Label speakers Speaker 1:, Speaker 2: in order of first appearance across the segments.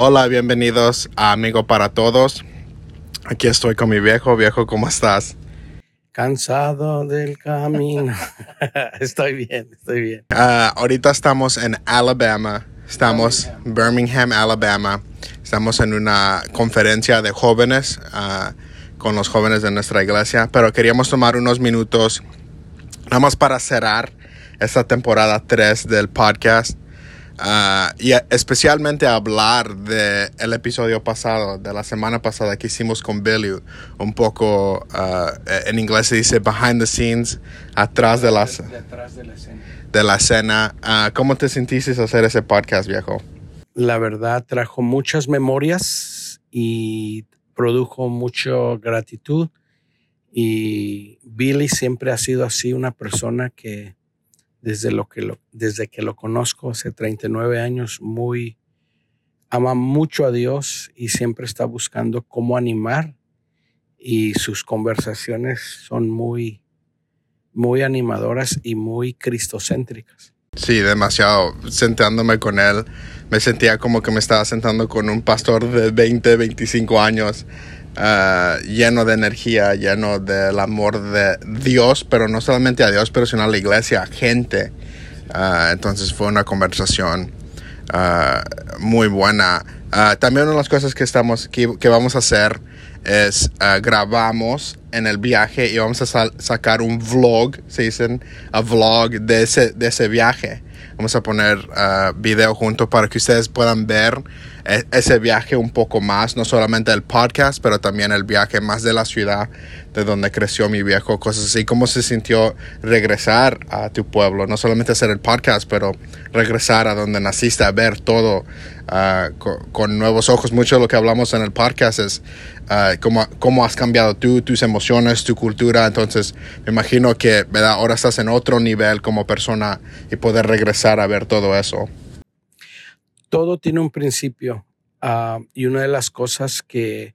Speaker 1: Hola, bienvenidos a Amigo para Todos. Aquí estoy con mi viejo. Viejo, ¿cómo estás?
Speaker 2: Cansado del camino. estoy bien, estoy bien.
Speaker 1: Uh, ahorita estamos en Alabama. Estamos en Birmingham, Alabama. Estamos en una conferencia de jóvenes uh, con los jóvenes de nuestra iglesia, pero queríamos tomar unos minutos nada más para cerrar esta temporada 3 del podcast Uh, y especialmente hablar del el episodio pasado, de la semana pasada que hicimos con Billy, un poco, uh, en inglés se dice behind the scenes, atrás de, las,
Speaker 2: Detrás de la escena.
Speaker 1: de la escena. Uh, ¿Cómo te sentiste hacer ese podcast, viejo?
Speaker 2: La verdad trajo muchas memorias y produjo mucha gratitud. Y Billy siempre ha sido así una persona que desde, lo que lo, desde que lo conozco hace 39 años, muy, ama mucho a Dios y siempre está buscando cómo animar y sus conversaciones son muy, muy animadoras y muy cristocéntricas.
Speaker 1: Sí, demasiado. Sentándome con él, me sentía como que me estaba sentando con un pastor de 20, 25 años. Uh, lleno de energía, lleno del amor de Dios, pero no solamente a Dios, pero sino a la iglesia, a gente. Uh, entonces fue una conversación uh, muy buena. también una de las cosas que, estamos, que, vamos a hacer es grabamos en el viaje y vamos a sacar un vlog, se dicen, a vlog de ese, de ese viaje. Vamos a poner video junto para que ustedes puedan ver ese viaje un poco más, no solamente el podcast, pero también el viaje más de la ciudad de donde creció mi viejo, cosas así, cómo se sintió regresar a tu pueblo, no solamente hacer el podcast, pero regresar a donde naciste, a ver todo uh, con, con, nuevos ojos. Mucho de lo que hablamos en el podcast es uh, cómo, cómo has cambiado tú, tus emociones, tu cultura, entonces me imagino que ¿verdad? ahora estás en otro nivel como persona y poder regresar a ver todo eso
Speaker 2: todo tiene un principio uh, y una de las cosas que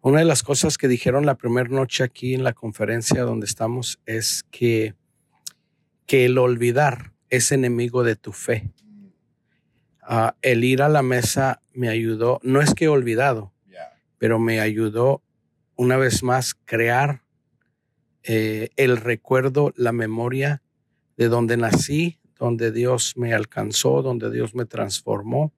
Speaker 2: una de las cosas que dijeron la primera noche aquí en la conferencia donde estamos es que que el olvidar es enemigo de tu fe. Uh, el ir a la mesa me ayudó, no es que he olvidado, yeah. pero me ayudó una vez más crear eh, el recuerdo, la memoria de donde nací, donde Dios me alcanzó, donde Dios me transformó.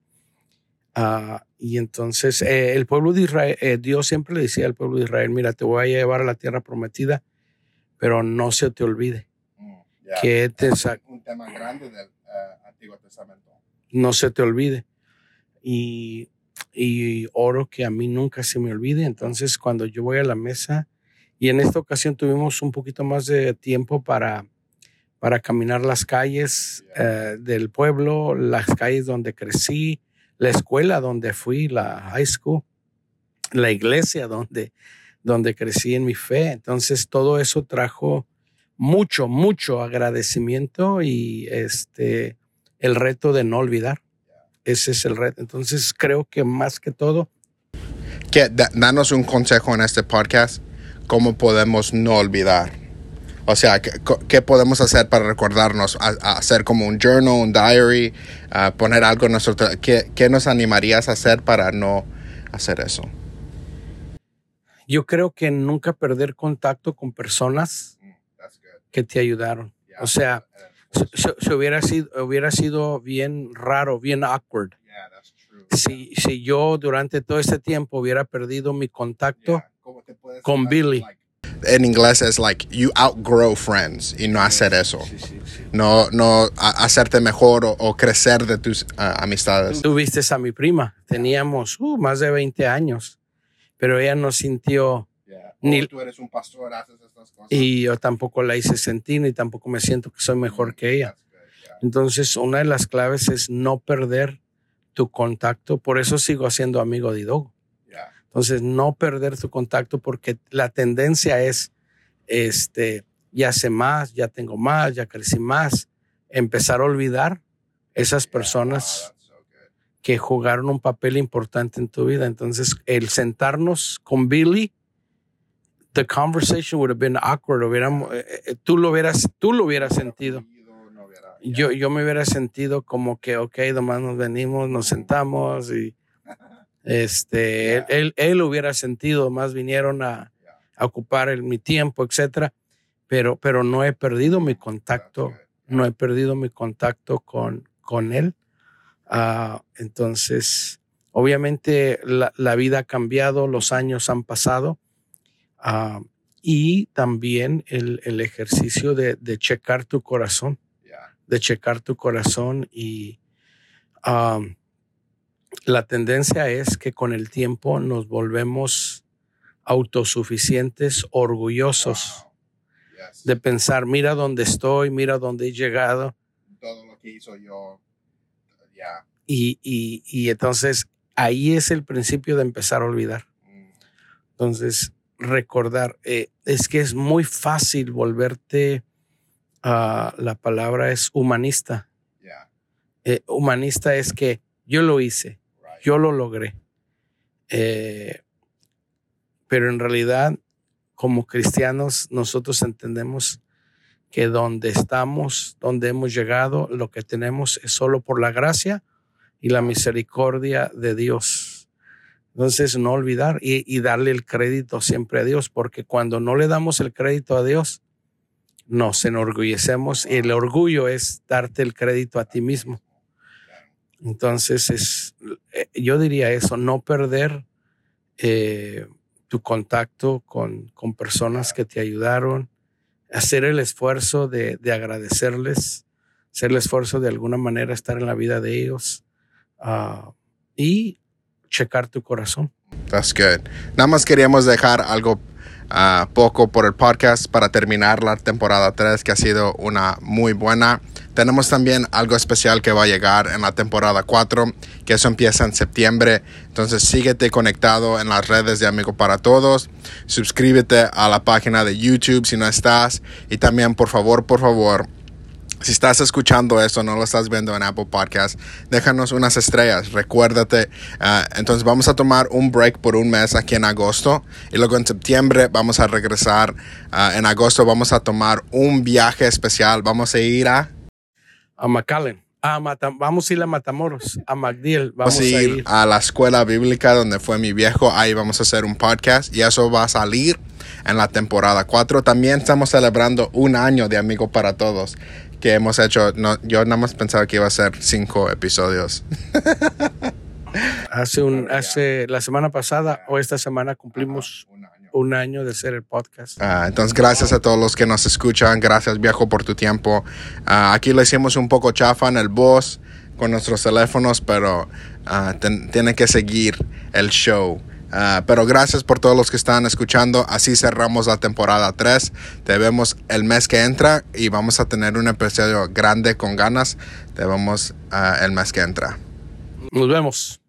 Speaker 2: Uh, y entonces eh, el pueblo de Israel, eh, Dios siempre le decía al pueblo de Israel, mira, te voy a llevar a la tierra prometida, pero no se te olvide
Speaker 1: mm, yeah.
Speaker 2: que te
Speaker 1: es un tema grande del uh, Antiguo Testamento.
Speaker 2: No se te olvide. Y, y oro que a mí nunca se me olvide. Entonces, cuando yo voy a la mesa, y en esta ocasión tuvimos un poquito más de tiempo para para caminar las calles uh, del pueblo, las calles donde crecí, la escuela donde fui, la high school, la iglesia donde, donde crecí en mi fe. Entonces todo eso trajo mucho, mucho agradecimiento y este, el reto de no olvidar. Ese es el reto. Entonces creo que más que todo...
Speaker 1: Que, danos un consejo en este podcast, cómo podemos no olvidar. O sea, ¿qué, ¿qué, podemos hacer para recordarnos? A, a hacer como un journal, un diary, a poner algo en nuestro... ¿qué, ¿Qué nos animarías a hacer para no hacer eso?
Speaker 2: Yo creo que nunca perder contacto con personas que te ayudaron. Yeah, o sea, se, se hubiera, sido, hubiera sido bien raro, bien awkward.
Speaker 1: Yeah,
Speaker 2: si, si yo durante todo este tiempo hubiera perdido mi contacto
Speaker 1: yeah,
Speaker 2: con Billy.
Speaker 1: Like, en inglés es like you outgrow friends y no hacer eso.
Speaker 2: Sí, sí, sí.
Speaker 1: No, no a, hacerte mejor o, o, crecer de tus uh, amistades.
Speaker 2: Tú viste a mi prima, teníamos uh, más de 20 años, pero ella no sintió.
Speaker 1: Yeah. Ni, tú eres un pastor, haces estas cosas.
Speaker 2: Y yo tampoco la hice sentir ni tampoco me siento que soy mejor que ella.
Speaker 1: Good, yeah.
Speaker 2: Entonces, una de las claves es no perder tu contacto. Por eso sigo siendo amigo de Dogo. Entonces, no perder tu contacto porque la tendencia es, este, ya sé más, ya tengo más, ya crecí más. Empezar a olvidar esas personas que jugaron un papel importante en tu vida. Entonces, el sentarnos con Billy, the conversation would have been awkward. Hubiéramos, eh, tú lo hubieras, tú lo hubieras sentido. Yo, yo me hubiera sentido como que, ok, nomás nos venimos, nos sentamos y Este, él, él, hubiera sentido, más vinieron a, ocupar el, mi tiempo, etcétera, pero, pero no he perdido mi contacto, no he perdido mi contacto con, con él. Ah, entonces, obviamente la, la, vida ha cambiado, los años han pasado ah, y también el, el ejercicio de, de, checar tu corazón, de checar tu corazón y ah, la tendencia es que con el tiempo nos volvemos autosuficientes, orgullosos de pensar, mira dónde estoy, mira dónde he llegado.
Speaker 1: Todo lo que hizo yo.
Speaker 2: Y, y, y, entonces ahí es el principio de empezar a olvidar. Mm. Entonces, recordar, eh, es que es muy fácil volverte, a la palabra es humanista. Eh, humanista es que yo lo hice, yo lo logré. Eh, pero en realidad como cristianos nosotros entendemos que donde estamos, donde hemos llegado, lo que tenemos es solo por la gracia y la misericordia de Dios. Entonces, no olvidar y, darle el crédito siempre a Dios, porque cuando no le damos el crédito a Dios, nos enorgullecemos y el orgullo es darte el crédito a ti mismo. Entonces, es, eh, yo diría eso, no perder eh, tu contacto con, con personas que te ayudaron, hacer el esfuerzo de, de, agradecerles, hacer el esfuerzo de alguna manera estar en la vida de ellos uh, y checar tu corazón.
Speaker 1: That's good. Nada más queríamos dejar algo uh, poco por el podcast para terminar la temporada 3 que ha sido una muy buena. Tenemos también algo especial que va a llegar en la temporada 4, que eso empieza en septiembre. Entonces síguete conectado en las redes de Amigo para Todos. Suscríbete a la página de YouTube si no estás. Y también, por favor, por favor, si estás escuchando esto, no lo estás viendo en Apple Podcast, déjanos unas estrellas. Recuérdate. Uh, entonces vamos a tomar un break por un mes aquí en agosto y luego en septiembre vamos a regresar. Uh, en agosto vamos a tomar un viaje especial. Vamos a ir a
Speaker 2: a McAllen. A vamos a ir a Matamoros, a MacDill. Vamos,
Speaker 1: a, ir a la escuela bíblica donde fue mi viejo. Ahí vamos a hacer un podcast y eso va a salir en la temporada 4. También estamos celebrando un año de Amigo para Todos que hemos hecho. No, yo nada más pensaba que iba a ser cinco episodios.
Speaker 2: hace un, hace la semana pasada o esta semana cumplimos un año de ser el podcast.
Speaker 1: Ah, entonces, gracias a todos los que nos escuchan. Gracias, viejo, por tu tiempo. Ah, aquí le hicimos un poco chafa en el voz con nuestros teléfonos, pero uh, tiene que seguir el show. pero gracias por todos los que están escuchando. Así cerramos la temporada 3. Te vemos el mes que entra y vamos a tener un episodio grande con ganas. Te vemos el mes que entra.
Speaker 2: Nos vemos.